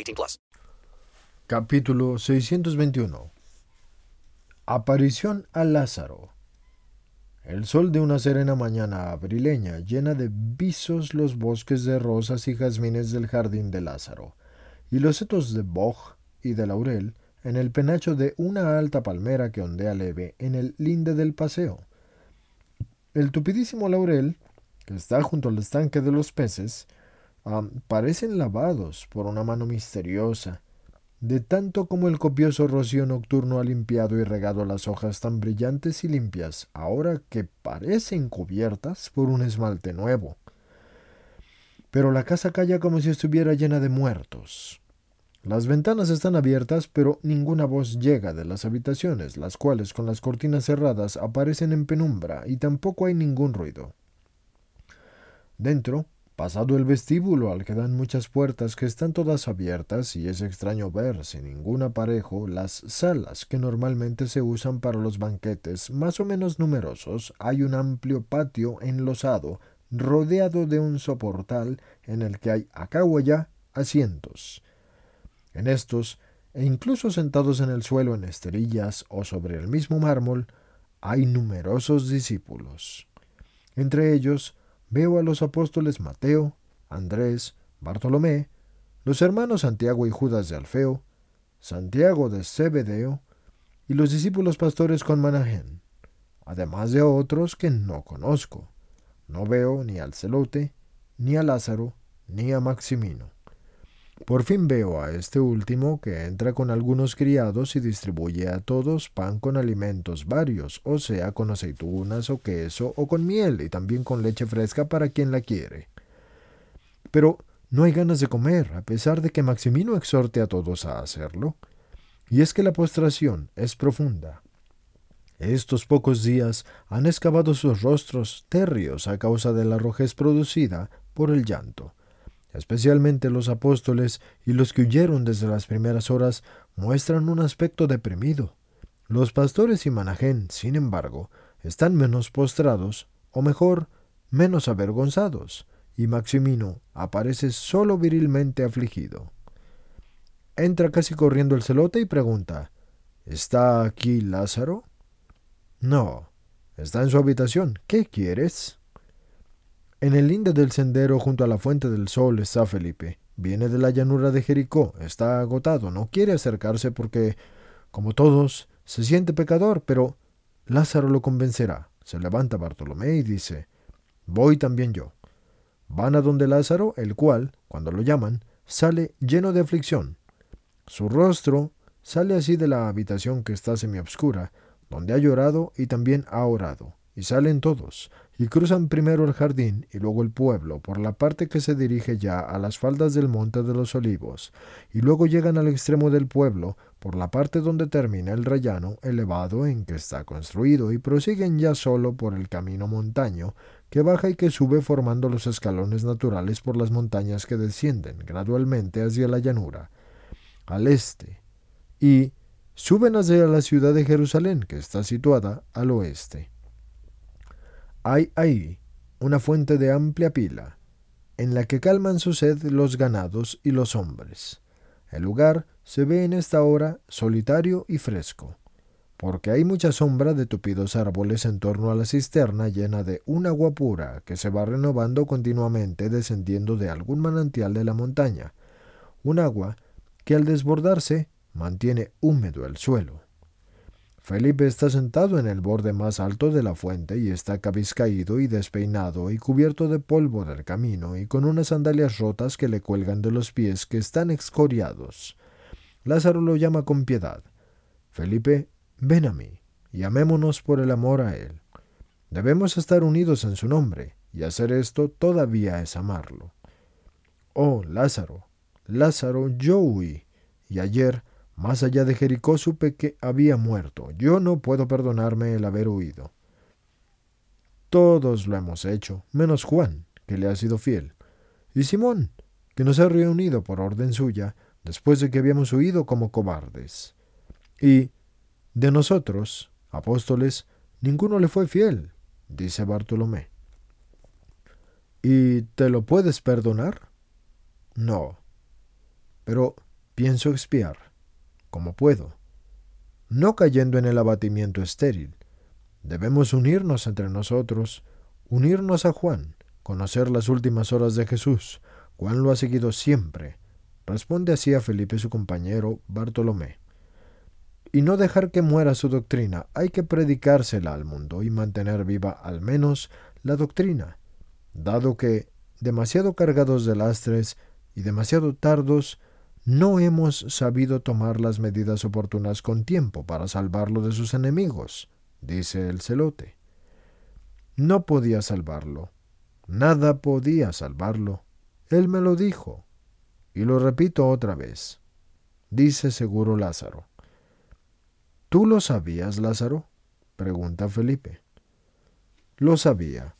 18 plus. Capítulo 621 Aparición a Lázaro El sol de una serena mañana abrileña llena de visos los bosques de rosas y jazmines del jardín de Lázaro, y los setos de boj y de laurel en el penacho de una alta palmera que ondea leve en el linde del paseo. El tupidísimo laurel, que está junto al estanque de los peces, parecen lavados por una mano misteriosa, de tanto como el copioso rocío nocturno ha limpiado y regado las hojas tan brillantes y limpias, ahora que parecen cubiertas por un esmalte nuevo. Pero la casa calla como si estuviera llena de muertos. Las ventanas están abiertas, pero ninguna voz llega de las habitaciones, las cuales con las cortinas cerradas aparecen en penumbra y tampoco hay ningún ruido. Dentro, pasado el vestíbulo al que dan muchas puertas que están todas abiertas y es extraño ver sin ningún aparejo las salas que normalmente se usan para los banquetes más o menos numerosos, hay un amplio patio enlosado rodeado de un soportal en el que hay acá o allá asientos. En estos, e incluso sentados en el suelo en esterillas o sobre el mismo mármol, hay numerosos discípulos. Entre ellos veo a los apóstoles Mateo, Andrés, Bartolomé, los hermanos Santiago y Judas de Alfeo, Santiago de Zebedeo y los discípulos pastores con Manajén, además de otros que no conozco. No veo ni al celote, ni a Lázaro, ni a Maximino. Por fin veo a este último que entra con algunos criados y distribuye a todos pan con alimentos varios, o sea, con aceitunas o queso o con miel y también con leche fresca para quien la quiere. Pero no hay ganas de comer, a pesar de que Maximino exhorte a todos a hacerlo. Y es que la postración es profunda. Estos pocos días han excavado sus rostros terrios a causa de la rojez producida por el llanto. Especialmente los apóstoles y los que huyeron desde las primeras horas muestran un aspecto deprimido. Los pastores y Manajén, sin embargo, están menos postrados, o mejor, menos avergonzados, y Maximino aparece solo virilmente afligido. Entra casi corriendo el celote y pregunta ¿Está aquí Lázaro? No, está en su habitación. ¿Qué quieres? En el linde del sendero junto a la fuente del sol está Felipe. Viene de la llanura de Jericó, está agotado, no quiere acercarse porque, como todos, se siente pecador, pero Lázaro lo convencerá. Se levanta Bartolomé y dice, Voy también yo. Van a donde Lázaro, el cual, cuando lo llaman, sale lleno de aflicción. Su rostro sale así de la habitación que está semiobscura, donde ha llorado y también ha orado, y salen todos, y cruzan primero el jardín y luego el pueblo por la parte que se dirige ya a las faldas del monte de los olivos, y luego llegan al extremo del pueblo por la parte donde termina el rellano elevado en que está construido, y prosiguen ya solo por el camino montaño que baja y que sube formando los escalones naturales por las montañas que descienden gradualmente hacia la llanura, al este, y suben hacia la ciudad de Jerusalén, que está situada al oeste. Hay ahí una fuente de amplia pila, en la que calman su sed los ganados y los hombres. El lugar se ve en esta hora solitario y fresco, porque hay mucha sombra de tupidos árboles en torno a la cisterna llena de un agua pura que se va renovando continuamente descendiendo de algún manantial de la montaña, un agua que al desbordarse mantiene húmedo el suelo. Felipe está sentado en el borde más alto de la fuente y está cabizcaído y despeinado y cubierto de polvo del camino y con unas sandalias rotas que le cuelgan de los pies que están excoriados. Lázaro lo llama con piedad. Felipe, ven a mí y amémonos por el amor a él. Debemos estar unidos en su nombre, y hacer esto todavía es amarlo. Oh, Lázaro, Lázaro, yo huí, y ayer más allá de Jericó supe que había muerto. Yo no puedo perdonarme el haber huido. Todos lo hemos hecho, menos Juan, que le ha sido fiel, y Simón, que nos ha reunido por orden suya, después de que habíamos huido como cobardes. Y de nosotros, apóstoles, ninguno le fue fiel, dice Bartolomé. ¿Y te lo puedes perdonar? No. Pero pienso expiar como puedo, no cayendo en el abatimiento estéril. Debemos unirnos entre nosotros, unirnos a Juan, conocer las últimas horas de Jesús. Juan lo ha seguido siempre. Responde así a Felipe su compañero Bartolomé. Y no dejar que muera su doctrina, hay que predicársela al mundo y mantener viva al menos la doctrina, dado que, demasiado cargados de lastres y demasiado tardos, no hemos sabido tomar las medidas oportunas con tiempo para salvarlo de sus enemigos, dice el celote. No podía salvarlo. Nada podía salvarlo. Él me lo dijo. Y lo repito otra vez. Dice seguro Lázaro. ¿Tú lo sabías, Lázaro? pregunta Felipe. Lo sabía.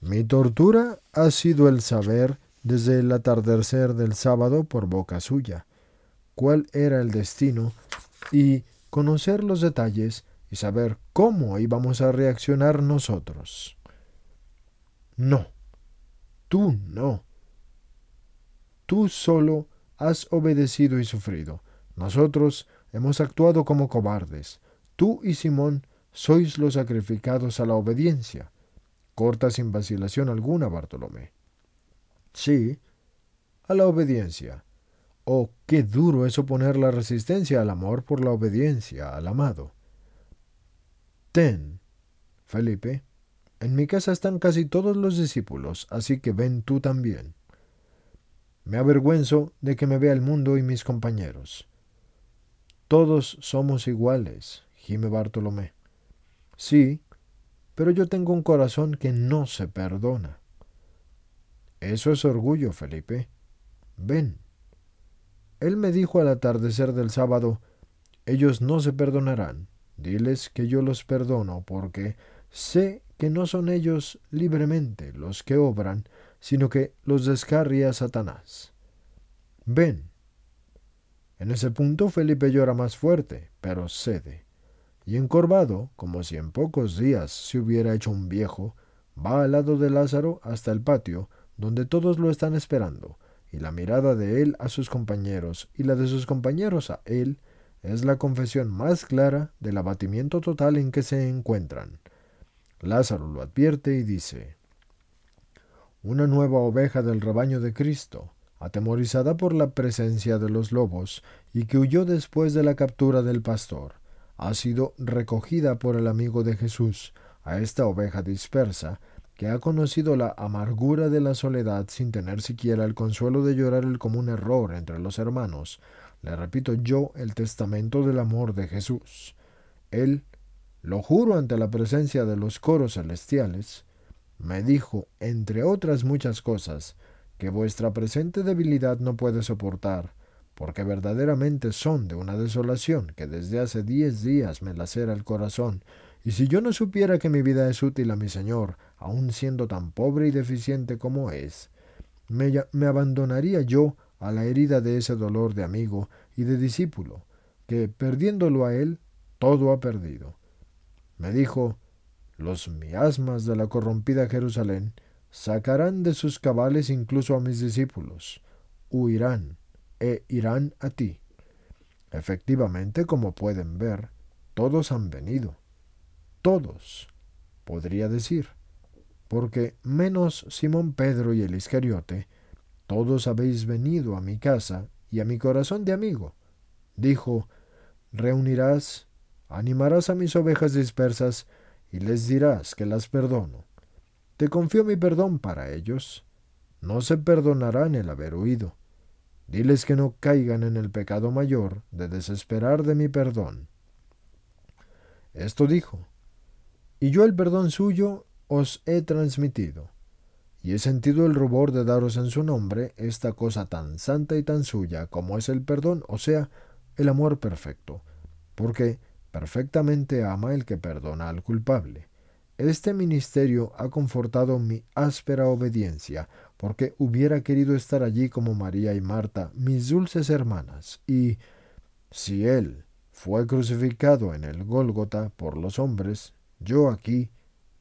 Mi tortura ha sido el saber desde el atardecer del sábado por boca suya, cuál era el destino y conocer los detalles y saber cómo íbamos a reaccionar nosotros. No, tú no. Tú solo has obedecido y sufrido. Nosotros hemos actuado como cobardes. Tú y Simón sois los sacrificados a la obediencia. Corta sin vacilación alguna, Bartolomé. Sí, a la obediencia. Oh, qué duro es oponer la resistencia al amor por la obediencia al amado. Ten, Felipe, en mi casa están casi todos los discípulos, así que ven tú también. Me avergüenzo de que me vea el mundo y mis compañeros. Todos somos iguales, gime Bartolomé. Sí, pero yo tengo un corazón que no se perdona. Eso es orgullo, Felipe. Ven. Él me dijo al atardecer del sábado, ellos no se perdonarán. Diles que yo los perdono, porque sé que no son ellos libremente los que obran, sino que los descarria Satanás. Ven. En ese punto Felipe llora más fuerte, pero cede. Y encorvado, como si en pocos días se hubiera hecho un viejo, va al lado de Lázaro hasta el patio, donde todos lo están esperando, y la mirada de él a sus compañeros y la de sus compañeros a él es la confesión más clara del abatimiento total en que se encuentran. Lázaro lo advierte y dice, Una nueva oveja del rebaño de Cristo, atemorizada por la presencia de los lobos y que huyó después de la captura del pastor, ha sido recogida por el amigo de Jesús, a esta oveja dispersa, que ha conocido la amargura de la soledad sin tener siquiera el consuelo de llorar el común error entre los hermanos, le repito yo el testamento del amor de Jesús. Él, lo juro ante la presencia de los coros celestiales, me dijo, entre otras muchas cosas, que vuestra presente debilidad no puede soportar, porque verdaderamente son de una desolación que desde hace diez días me lacera el corazón, y si yo no supiera que mi vida es útil a mi Señor, aun siendo tan pobre y deficiente como es, me, me abandonaría yo a la herida de ese dolor de amigo y de discípulo, que, perdiéndolo a él, todo ha perdido. Me dijo, los miasmas de la corrompida Jerusalén sacarán de sus cabales incluso a mis discípulos, huirán e irán a ti. Efectivamente, como pueden ver, todos han venido. Todos, podría decir porque menos Simón Pedro y el Iscariote, todos habéis venido a mi casa, y a mi corazón de amigo. Dijo, reunirás, animarás a mis ovejas dispersas y les dirás que las perdono. Te confío mi perdón para ellos. No se perdonarán el haber huido. Diles que no caigan en el pecado mayor de desesperar de mi perdón. Esto dijo, y yo el perdón suyo os he transmitido, y he sentido el rubor de daros en su nombre esta cosa tan santa y tan suya como es el perdón, o sea, el amor perfecto, porque perfectamente ama el que perdona al culpable. Este ministerio ha confortado mi áspera obediencia, porque hubiera querido estar allí como María y Marta, mis dulces hermanas, y si él fue crucificado en el Gólgota por los hombres, yo aquí,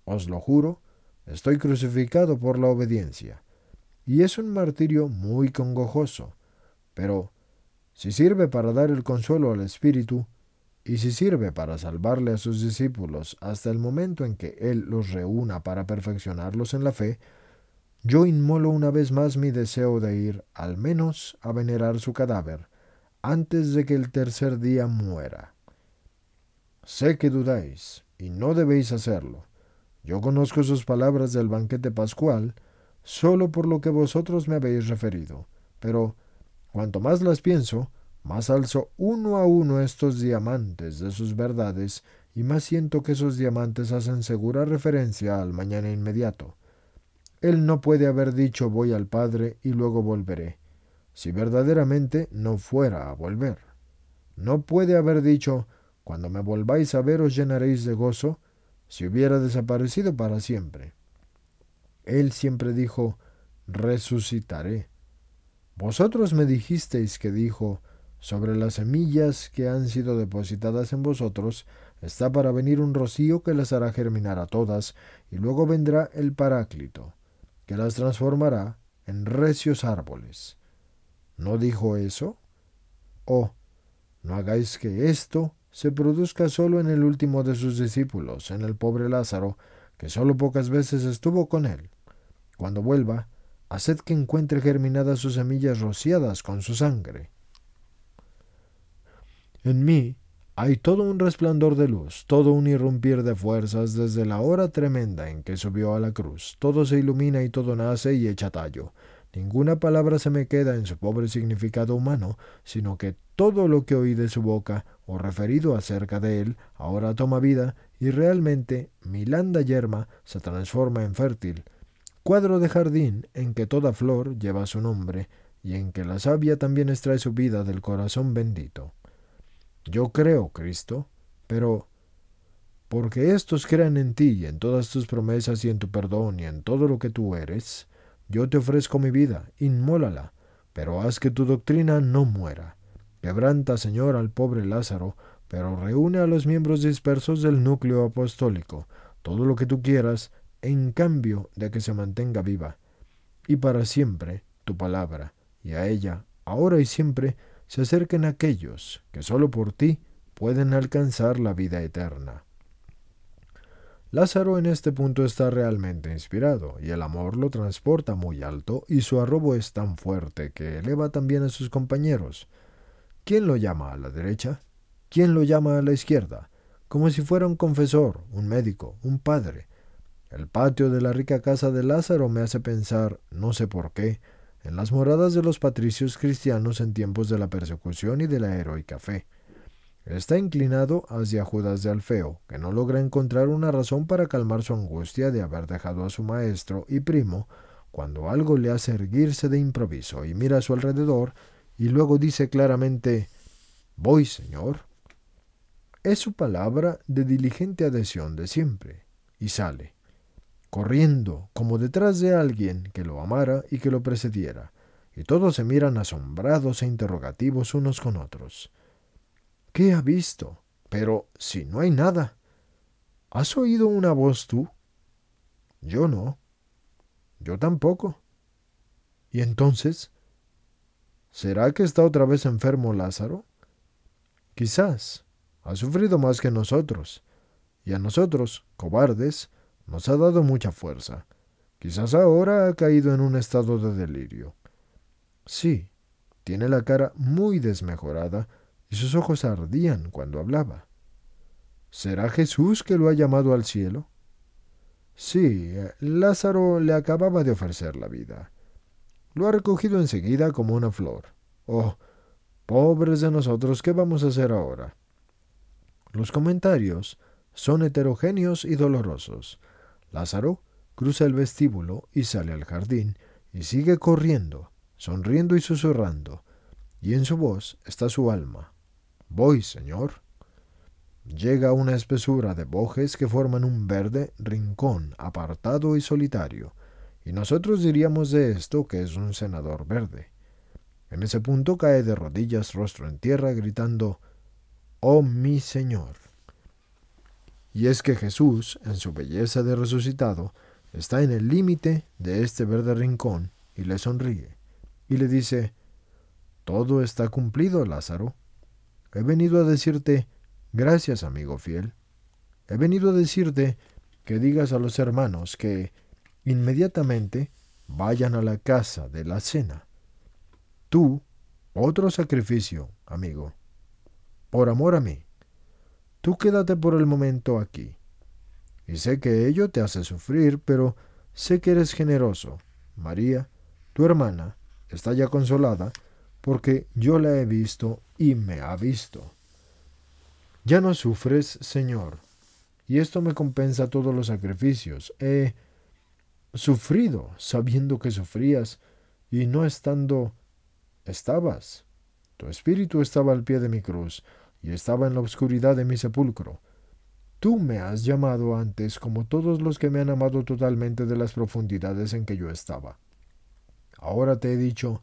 os lo juro, estoy crucificado por la obediencia. Y es un martirio muy congojoso, pero si sirve para dar el consuelo al Espíritu, y si sirve para salvarle a sus discípulos hasta el momento en que Él los reúna para perfeccionarlos en la fe, yo inmolo una vez más mi deseo de ir al menos a venerar su cadáver antes de que el tercer día muera. Sé que dudáis, y no debéis hacerlo. Yo conozco sus palabras del banquete pascual, solo por lo que vosotros me habéis referido, pero cuanto más las pienso, más alzo uno a uno estos diamantes de sus verdades, y más siento que esos diamantes hacen segura referencia al mañana inmediato. Él no puede haber dicho voy al Padre y luego volveré, si verdaderamente no fuera a volver. No puede haber dicho cuando me volváis a ver os llenaréis de gozo, si hubiera desaparecido para siempre. Él siempre dijo resucitaré. Vosotros me dijisteis que dijo sobre las semillas que han sido depositadas en vosotros está para venir un rocío que las hará germinar a todas, y luego vendrá el Paráclito que las transformará en recios árboles. ¿No dijo eso? Oh, no hagáis que esto se produzca solo en el último de sus discípulos, en el pobre Lázaro, que solo pocas veces estuvo con él. Cuando vuelva, haced que encuentre germinadas sus semillas rociadas con su sangre. En mí hay todo un resplandor de luz, todo un irrumpir de fuerzas desde la hora tremenda en que subió a la cruz. Todo se ilumina y todo nace y echa tallo. Ninguna palabra se me queda en su pobre significado humano, sino que todo lo que oí de su boca o referido acerca de él ahora toma vida y realmente mi landa yerma se transforma en fértil, cuadro de jardín en que toda flor lleva su nombre y en que la savia también extrae su vida del corazón bendito. Yo creo, Cristo, pero porque estos crean en ti y en todas tus promesas y en tu perdón y en todo lo que tú eres, yo te ofrezco mi vida, inmólala, pero haz que tu doctrina no muera. Quebranta, Señor, al pobre Lázaro, pero reúne a los miembros dispersos del núcleo apostólico, todo lo que tú quieras, en cambio de que se mantenga viva. Y para siempre tu palabra, y a ella, ahora y siempre, se acerquen aquellos que sólo por ti pueden alcanzar la vida eterna. Lázaro en este punto está realmente inspirado, y el amor lo transporta muy alto, y su arrobo es tan fuerte que eleva también a sus compañeros. ¿Quién lo llama a la derecha? ¿Quién lo llama a la izquierda? Como si fuera un confesor, un médico, un padre. El patio de la rica casa de Lázaro me hace pensar, no sé por qué, en las moradas de los patricios cristianos en tiempos de la persecución y de la heroica fe. Está inclinado hacia Judas de Alfeo, que no logra encontrar una razón para calmar su angustia de haber dejado a su maestro y primo, cuando algo le hace erguirse de improviso y mira a su alrededor, y luego dice claramente Voy, señor. Es su palabra de diligente adhesión de siempre, y sale corriendo como detrás de alguien que lo amara y que lo precediera, y todos se miran asombrados e interrogativos unos con otros. ¿Qué ha visto? Pero si no hay nada. ¿Has oído una voz tú? Yo no. Yo tampoco. ¿Y entonces? ¿Será que está otra vez enfermo Lázaro? Quizás. Ha sufrido más que nosotros. Y a nosotros, cobardes, nos ha dado mucha fuerza. Quizás ahora ha caído en un estado de delirio. Sí, Tiene la cara muy desmejorada y sus ojos ardían cuando hablaba. ¿Será Jesús que lo ha llamado al cielo? Sí, Lázaro le acababa de ofrecer la vida. Lo ha recogido enseguida como una flor. Oh, pobres de nosotros, ¿qué vamos a hacer ahora? Los comentarios son heterogéneos y dolorosos. Lázaro cruza el vestíbulo y sale al jardín y sigue corriendo, sonriendo y susurrando, y en su voz está su alma. Voy, señor. Llega a una espesura de bojes que forman un verde rincón apartado y solitario, y nosotros diríamos de esto que es un senador verde. En ese punto cae de rodillas rostro en tierra gritando Oh mi Señor. Y es que Jesús, en su belleza de resucitado, está en el límite de este verde rincón y le sonríe, y le dice, Todo está cumplido, Lázaro. He venido a decirte, gracias, amigo fiel. He venido a decirte que digas a los hermanos que inmediatamente vayan a la casa de la cena. Tú, otro sacrificio, amigo, por amor a mí. Tú quédate por el momento aquí. Y sé que ello te hace sufrir, pero sé que eres generoso. María, tu hermana, está ya consolada, porque yo la he visto y me ha visto. Ya no sufres, Señor, y esto me compensa todos los sacrificios. He sufrido sabiendo que sufrías y no estando estabas. Tu espíritu estaba al pie de mi cruz y estaba en la oscuridad de mi sepulcro. Tú me has llamado antes como todos los que me han amado totalmente de las profundidades en que yo estaba. Ahora te he dicho,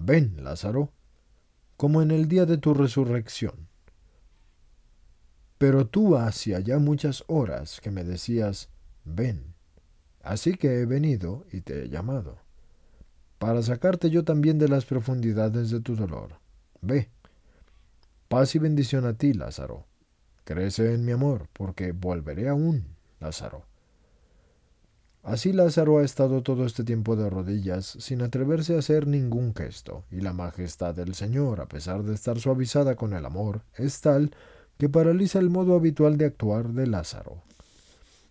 ven, Lázaro, como en el día de tu resurrección. Pero tú hacía ya muchas horas que me decías, ven. Así que he venido y te he llamado, para sacarte yo también de las profundidades de tu dolor. Ve. Paz y bendición a ti, Lázaro. Crece en mi amor, porque volveré aún, Lázaro. Así Lázaro ha estado todo este tiempo de rodillas, sin atreverse a hacer ningún gesto, y la majestad del Señor, a pesar de estar suavizada con el amor, es tal que paraliza el modo habitual de actuar de Lázaro.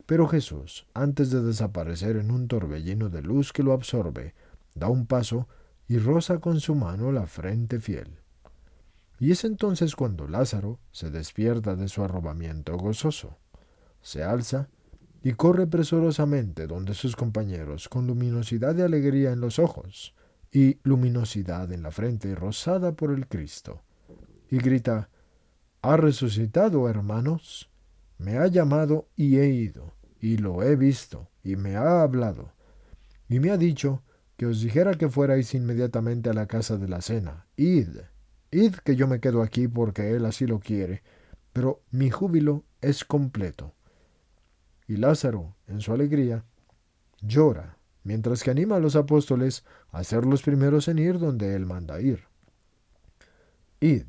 Pero Jesús, antes de desaparecer en un torbellino de luz que lo absorbe, da un paso y roza con su mano la frente fiel. Y es entonces cuando Lázaro se despierta de su arrobamiento gozoso, se alza y corre presurosamente donde sus compañeros, con luminosidad de alegría en los ojos y luminosidad en la frente rozada por el Cristo, y grita, Ha resucitado, hermanos, me ha llamado y he ido y lo he visto, y me ha hablado, y me ha dicho que os dijera que fuerais inmediatamente a la casa de la cena. Id, id que yo me quedo aquí porque él así lo quiere, pero mi júbilo es completo. Y Lázaro, en su alegría, llora, mientras que anima a los apóstoles a ser los primeros en ir donde él manda ir. Id,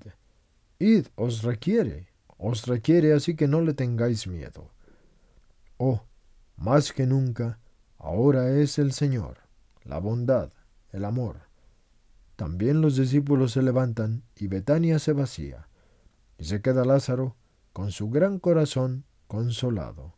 id, os requiere, os requiere así que no le tengáis miedo. Oh, más que nunca, ahora es el Señor, la bondad, el amor. También los discípulos se levantan y Betania se vacía, y se queda Lázaro con su gran corazón consolado.